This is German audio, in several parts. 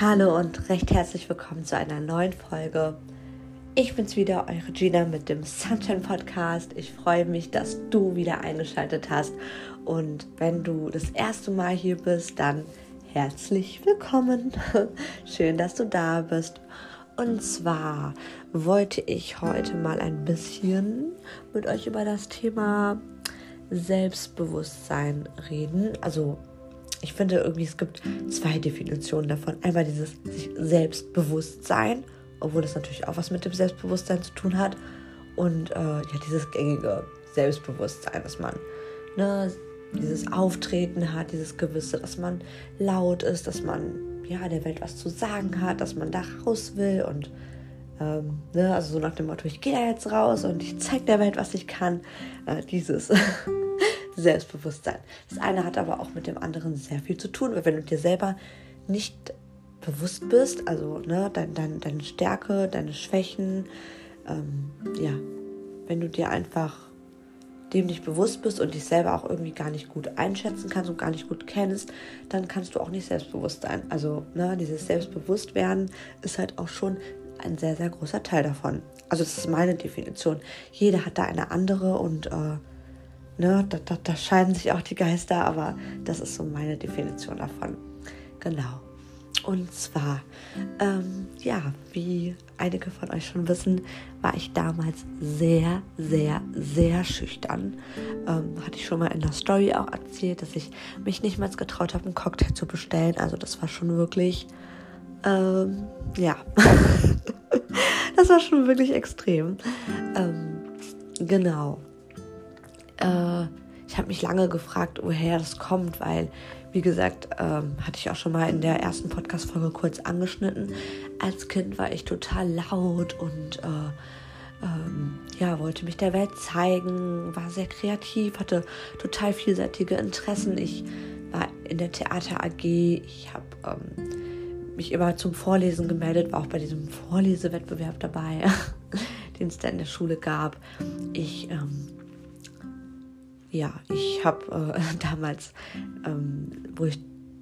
Hallo und recht herzlich willkommen zu einer neuen Folge. Ich bin's wieder, eure Gina mit dem Sunshine Podcast. Ich freue mich, dass du wieder eingeschaltet hast. Und wenn du das erste Mal hier bist, dann herzlich willkommen. Schön, dass du da bist. Und zwar wollte ich heute mal ein bisschen mit euch über das Thema Selbstbewusstsein reden. Also ich finde irgendwie, es gibt zwei Definitionen davon. Einmal dieses sich Selbstbewusstsein, obwohl das natürlich auch was mit dem Selbstbewusstsein zu tun hat. Und äh, ja, dieses gängige Selbstbewusstsein, dass man ne, dieses Auftreten hat, dieses Gewisse, dass man laut ist, dass man ja der Welt was zu sagen hat, dass man da raus will und ähm, ne, also so nach dem Motto, ich gehe da jetzt raus und ich zeige der Welt, was ich kann. Äh, dieses Selbstbewusstsein. Das eine hat aber auch mit dem anderen sehr viel zu tun, weil wenn du dir selber nicht bewusst bist, also ne, dein, dein, deine Stärke, deine Schwächen, ähm, ja, wenn du dir einfach dem nicht bewusst bist und dich selber auch irgendwie gar nicht gut einschätzen kannst und gar nicht gut kennst, dann kannst du auch nicht selbstbewusst sein. Also ne, dieses Selbstbewusstwerden ist halt auch schon ein sehr, sehr großer Teil davon. Also das ist meine Definition. Jeder hat da eine andere und äh, ne, da, da, da scheiden sich auch die Geister, aber das ist so meine Definition davon. Genau. Und zwar, ähm, ja, wie einige von euch schon wissen, war ich damals sehr, sehr, sehr schüchtern. Ähm, hatte ich schon mal in der Story auch erzählt, dass ich mich nicht mal getraut habe, einen Cocktail zu bestellen. Also das war schon wirklich, ähm, ja, das war schon wirklich extrem. Ähm, genau habe mich lange gefragt, woher das kommt, weil, wie gesagt, ähm, hatte ich auch schon mal in der ersten Podcast-Folge kurz angeschnitten. Als Kind war ich total laut und äh, ähm, ja, wollte mich der Welt zeigen, war sehr kreativ, hatte total vielseitige Interessen. Ich war in der Theater AG, ich habe ähm, mich immer zum Vorlesen gemeldet, war auch bei diesem Vorlesewettbewerb dabei, den es da in der Schule gab. Ich ähm, ja, ich habe äh, damals, ähm, wo ich,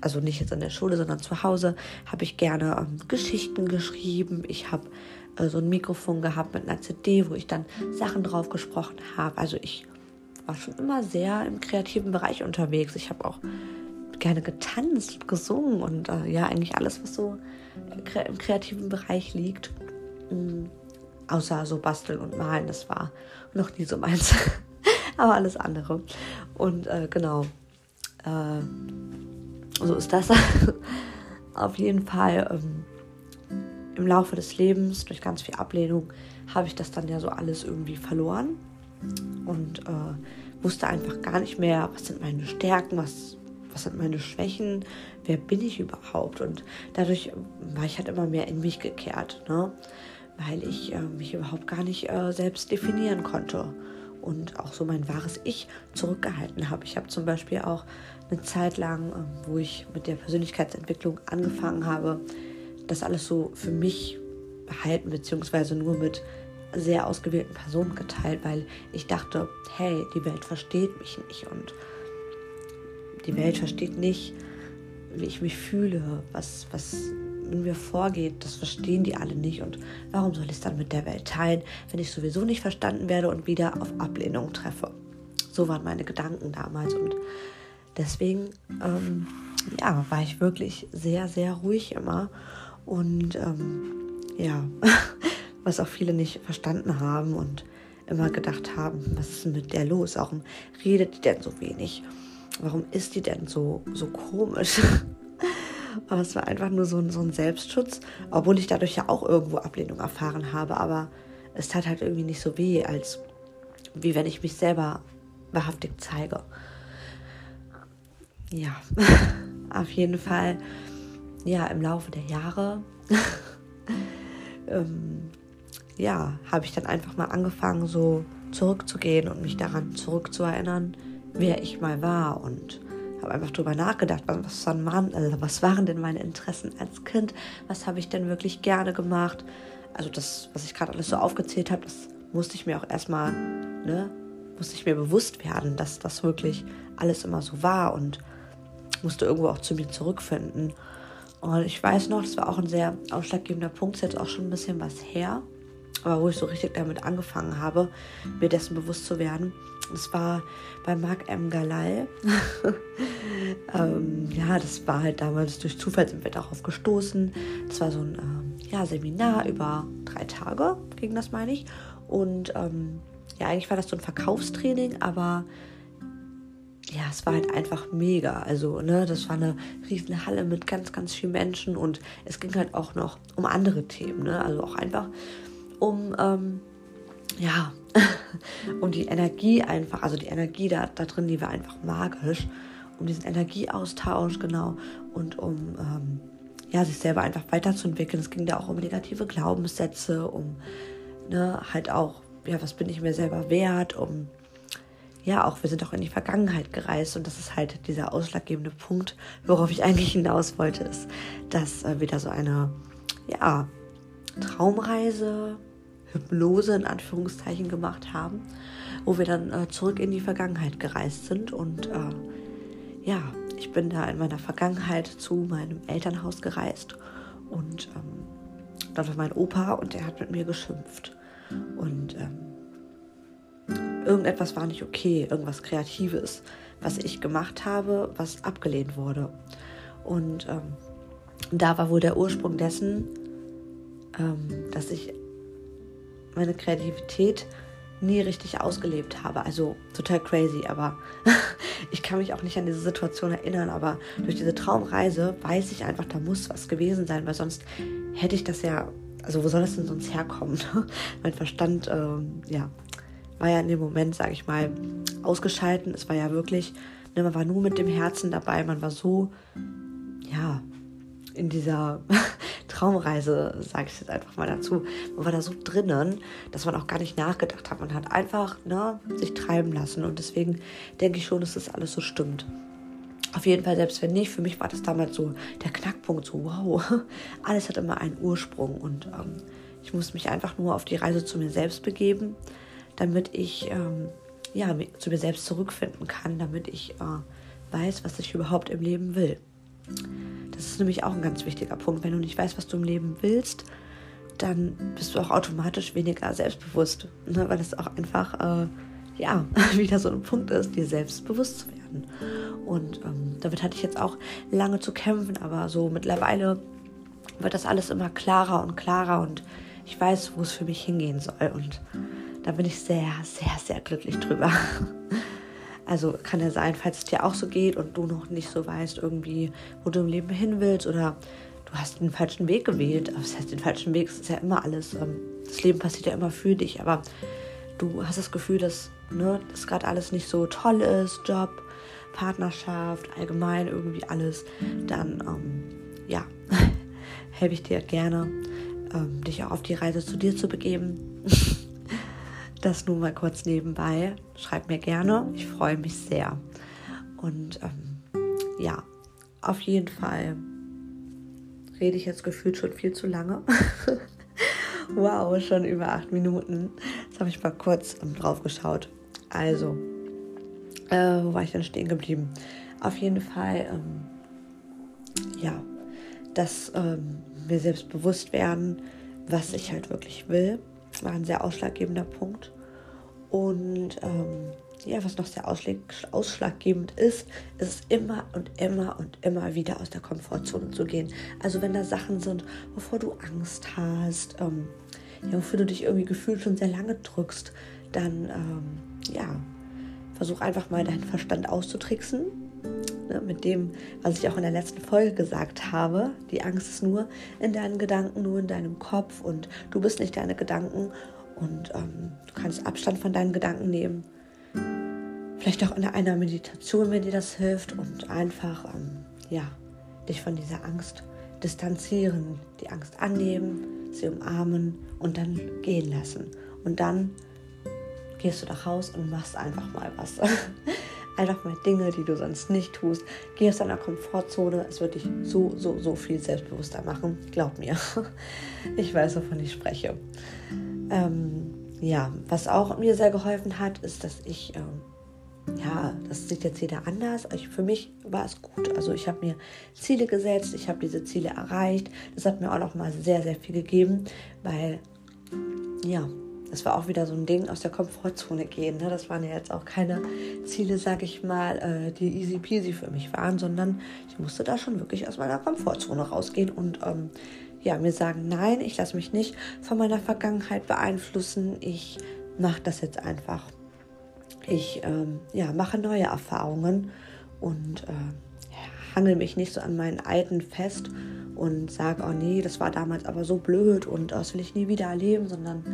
also nicht jetzt an der Schule, sondern zu Hause, habe ich gerne ähm, Geschichten geschrieben. Ich habe äh, so ein Mikrofon gehabt mit einer CD, wo ich dann Sachen drauf gesprochen habe. Also ich war schon immer sehr im kreativen Bereich unterwegs. Ich habe auch gerne getanzt, gesungen und äh, ja, eigentlich alles, was so im kreativen Bereich liegt. Mhm. Außer so basteln und malen, das war noch nie so meins. aber alles andere. Und äh, genau, äh, so ist das. Auf jeden Fall ähm, im Laufe des Lebens, durch ganz viel Ablehnung, habe ich das dann ja so alles irgendwie verloren und äh, wusste einfach gar nicht mehr, was sind meine Stärken, was, was sind meine Schwächen, wer bin ich überhaupt. Und dadurch war ich halt immer mehr in mich gekehrt, ne? weil ich äh, mich überhaupt gar nicht äh, selbst definieren konnte und auch so mein wahres Ich zurückgehalten habe. Ich habe zum Beispiel auch eine Zeit lang, ähm, wo ich mit der Persönlichkeitsentwicklung angefangen habe, das alles so für mich behalten, beziehungsweise nur mit sehr ausgewählten Personen geteilt, weil ich dachte, hey, die Welt versteht mich nicht und die Welt versteht nicht, wie ich mich fühle, was, was in mir vorgeht, das verstehen die alle nicht. Und warum soll ich es dann mit der Welt teilen, wenn ich sowieso nicht verstanden werde und wieder auf Ablehnung treffe? So waren meine Gedanken damals. Und deswegen, ähm, ja, war ich wirklich sehr, sehr ruhig immer. Und ähm, ja, was auch viele nicht verstanden haben und immer gedacht haben, was ist denn mit der los? Warum redet die denn so wenig? Warum ist die denn so, so komisch? Aber es war einfach nur so ein, so ein Selbstschutz, obwohl ich dadurch ja auch irgendwo Ablehnung erfahren habe. Aber es tat halt irgendwie nicht so weh, als wie wenn ich mich selber wahrhaftig zeige. Ja, auf jeden Fall, ja, im Laufe der Jahre, ähm, ja, habe ich dann einfach mal angefangen, so zurückzugehen und mich daran zurückzuerinnern, wer ich mal war und habe einfach drüber nachgedacht, was waren, also was waren denn meine Interessen als Kind, was habe ich denn wirklich gerne gemacht. Also das, was ich gerade alles so aufgezählt habe, das musste ich mir auch erstmal, ne, musste ich mir bewusst werden, dass das wirklich alles immer so war und musste irgendwo auch zu mir zurückfinden. Und ich weiß noch, das war auch ein sehr ausschlaggebender Punkt, ist jetzt auch schon ein bisschen was her, aber wo ich so richtig damit angefangen habe, mir dessen bewusst zu werden. Das war bei Marc M. Galal. ähm, ja, das war halt damals durch Zufall sind wir darauf gestoßen. Das war so ein ähm, ja, Seminar über drei Tage, ging das, meine ich. Und ähm, ja, eigentlich war das so ein Verkaufstraining, aber ja, es war halt einfach mega. Also, ne, das war eine riesen Halle mit ganz, ganz vielen Menschen und es ging halt auch noch um andere Themen, ne? Also auch einfach um, ähm, ja, um die Energie einfach, also die Energie da, da drin, die war einfach magisch, um diesen Energieaustausch, genau, und um, ähm, ja, sich selber einfach weiterzuentwickeln. Es ging da auch um negative Glaubenssätze, um, ne, halt auch, ja, was bin ich mir selber wert, um ja, auch wir sind auch in die Vergangenheit gereist und das ist halt dieser ausschlaggebende Punkt, worauf ich eigentlich hinaus wollte, ist, dass äh, wir da so eine, ja, Traumreise, Hypnose in Anführungszeichen gemacht haben, wo wir dann äh, zurück in die Vergangenheit gereist sind. Und äh, ja, ich bin da in meiner Vergangenheit zu meinem Elternhaus gereist. Und ähm, dort war mein Opa und der hat mit mir geschimpft. Und ähm, irgendetwas war nicht okay, irgendwas Kreatives, was ich gemacht habe, was abgelehnt wurde. Und ähm, da war wohl der Ursprung dessen, ähm, dass ich meine Kreativität nie richtig ausgelebt habe. Also total crazy, aber ich kann mich auch nicht an diese Situation erinnern. Aber durch diese Traumreise weiß ich einfach, da muss was gewesen sein, weil sonst hätte ich das ja, also wo soll das denn sonst herkommen? mein Verstand, ähm, ja, war ja in dem Moment, sage ich mal, ausgeschalten. Es war ja wirklich, ne, man war nur mit dem Herzen dabei, man war so, ja, in dieser Traumreise, sage ich jetzt einfach mal dazu, man war da so drinnen, dass man auch gar nicht nachgedacht hat. Man hat einfach ne, sich treiben lassen und deswegen denke ich schon, dass das alles so stimmt. Auf jeden Fall, selbst wenn nicht, für mich war das damals so der Knackpunkt, so wow, alles hat immer einen Ursprung und ähm, ich muss mich einfach nur auf die Reise zu mir selbst begeben damit ich ähm, ja, zu mir selbst zurückfinden kann, damit ich äh, weiß, was ich überhaupt im Leben will. Das ist nämlich auch ein ganz wichtiger Punkt. Wenn du nicht weißt, was du im Leben willst, dann bist du auch automatisch weniger selbstbewusst, ne? weil es auch einfach äh, ja wieder so ein Punkt ist, dir selbstbewusst zu werden. Und ähm, damit hatte ich jetzt auch lange zu kämpfen, aber so mittlerweile wird das alles immer klarer und klarer und ich weiß, wo es für mich hingehen soll. Und da bin ich sehr, sehr, sehr glücklich drüber. Also kann ja sein, falls es dir auch so geht und du noch nicht so weißt, irgendwie, wo du im Leben hin willst oder du hast den falschen Weg gewählt. Das heißt, den falschen Weg ist ja immer alles. Ähm, das Leben passiert ja immer für dich, aber du hast das Gefühl, dass ne, das gerade alles nicht so toll ist, Job, Partnerschaft, allgemein irgendwie alles, dann ähm, ja, helfe ich dir gerne, ähm, dich auch auf die Reise zu dir zu begeben. Das nun mal kurz nebenbei. Schreib mir gerne. Ich freue mich sehr. Und ähm, ja, auf jeden Fall rede ich jetzt gefühlt schon viel zu lange. wow, schon über acht Minuten. Jetzt habe ich mal kurz ähm, drauf geschaut. Also, äh, wo war ich denn stehen geblieben? Auf jeden Fall, ähm, ja, dass ähm, mir selbst bewusst werden, was ich halt wirklich will war ein sehr ausschlaggebender Punkt. Und ähm, ja, was noch sehr ausschlaggebend ist, ist immer und immer und immer wieder aus der Komfortzone zu gehen. Also wenn da Sachen sind, wovor du Angst hast, ähm, ja, wofür du dich irgendwie gefühlt schon sehr lange drückst, dann ähm, ja, versuch einfach mal deinen Verstand auszutricksen. Ne, mit dem, was ich auch in der letzten Folge gesagt habe. Die Angst ist nur in deinen Gedanken, nur in deinem Kopf und du bist nicht deine Gedanken und ähm, du kannst Abstand von deinen Gedanken nehmen. Vielleicht auch in einer Meditation, wenn dir das hilft und einfach ähm, ja, dich von dieser Angst distanzieren, die Angst annehmen, sie umarmen und dann gehen lassen. Und dann gehst du nach Haus und machst einfach mal was. einfach mal Dinge, die du sonst nicht tust. Geh aus deiner Komfortzone. Es wird dich so, so, so viel selbstbewusster machen. Glaub mir. Ich weiß, wovon ich spreche. Ähm, ja, was auch mir sehr geholfen hat, ist, dass ich ähm, ja, das sieht jetzt jeder anders. Ich, für mich war es gut. Also ich habe mir Ziele gesetzt, ich habe diese Ziele erreicht. Das hat mir auch noch mal sehr, sehr viel gegeben, weil ja, das war auch wieder so ein Ding aus der Komfortzone gehen. Ne? Das waren ja jetzt auch keine Ziele, sag ich mal, äh, die easy peasy für mich waren, sondern ich musste da schon wirklich aus meiner Komfortzone rausgehen und ähm, ja, mir sagen, nein, ich lasse mich nicht von meiner Vergangenheit beeinflussen. Ich mache das jetzt einfach. Ich ähm, ja, mache neue Erfahrungen und äh, hangel mich nicht so an meinen Alten fest und sage, oh nee, das war damals aber so blöd und das will ich nie wieder erleben, sondern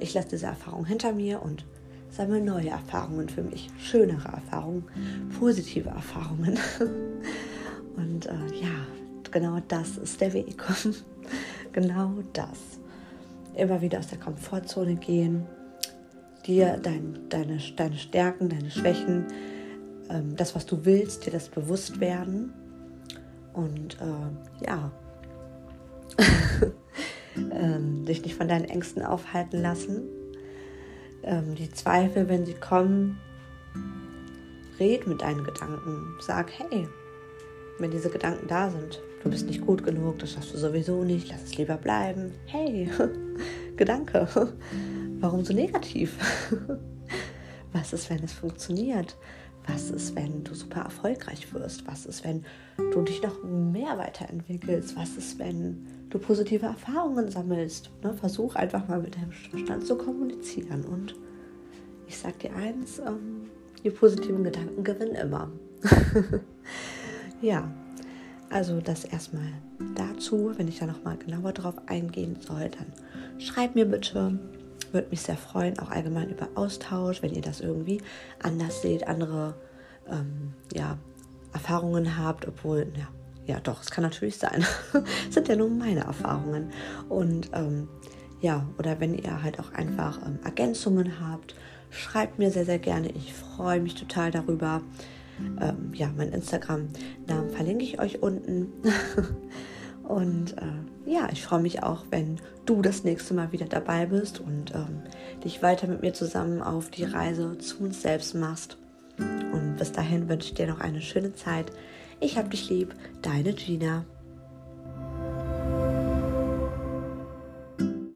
ich lasse diese Erfahrung hinter mir und sammle neue Erfahrungen für mich, schönere Erfahrungen, positive Erfahrungen. Und äh, ja, genau das ist der Weg. genau das. Immer wieder aus der Komfortzone gehen, dir dein, deine, deine Stärken, deine Schwächen, ähm, das, was du willst, dir das bewusst werden. Und äh, ja, ähm, dich nicht von deinen Ängsten aufhalten lassen. Ähm, die Zweifel, wenn sie kommen, red mit deinen Gedanken. Sag, hey, wenn diese Gedanken da sind, du bist nicht gut genug, das schaffst du sowieso nicht, lass es lieber bleiben. Hey, Gedanke, warum so negativ? Was ist, wenn es funktioniert? Was ist, wenn du super erfolgreich wirst? Was ist, wenn du dich noch mehr weiterentwickelst? Was ist, wenn du positive Erfahrungen sammelst? Ne? Versuch einfach mal mit deinem Verstand zu kommunizieren. Und ich sag dir eins, ähm, die positiven Gedanken gewinnen immer. ja, also das erstmal dazu. Wenn ich da nochmal genauer drauf eingehen soll, dann schreib mir bitte würde mich sehr freuen, auch allgemein über Austausch, wenn ihr das irgendwie anders seht, andere ähm, ja, Erfahrungen habt, obwohl, ja, ja doch, es kann natürlich sein. sind ja nur meine Erfahrungen. Und ähm, ja, oder wenn ihr halt auch einfach ähm, Ergänzungen habt, schreibt mir sehr, sehr gerne. Ich freue mich total darüber. Ähm, ja, mein Instagram-Namen verlinke ich euch unten. Und äh, ja, ich freue mich auch, wenn du das nächste Mal wieder dabei bist und ähm, dich weiter mit mir zusammen auf die Reise zu uns selbst machst. Und bis dahin wünsche ich dir noch eine schöne Zeit. Ich hab dich lieb, deine Gina.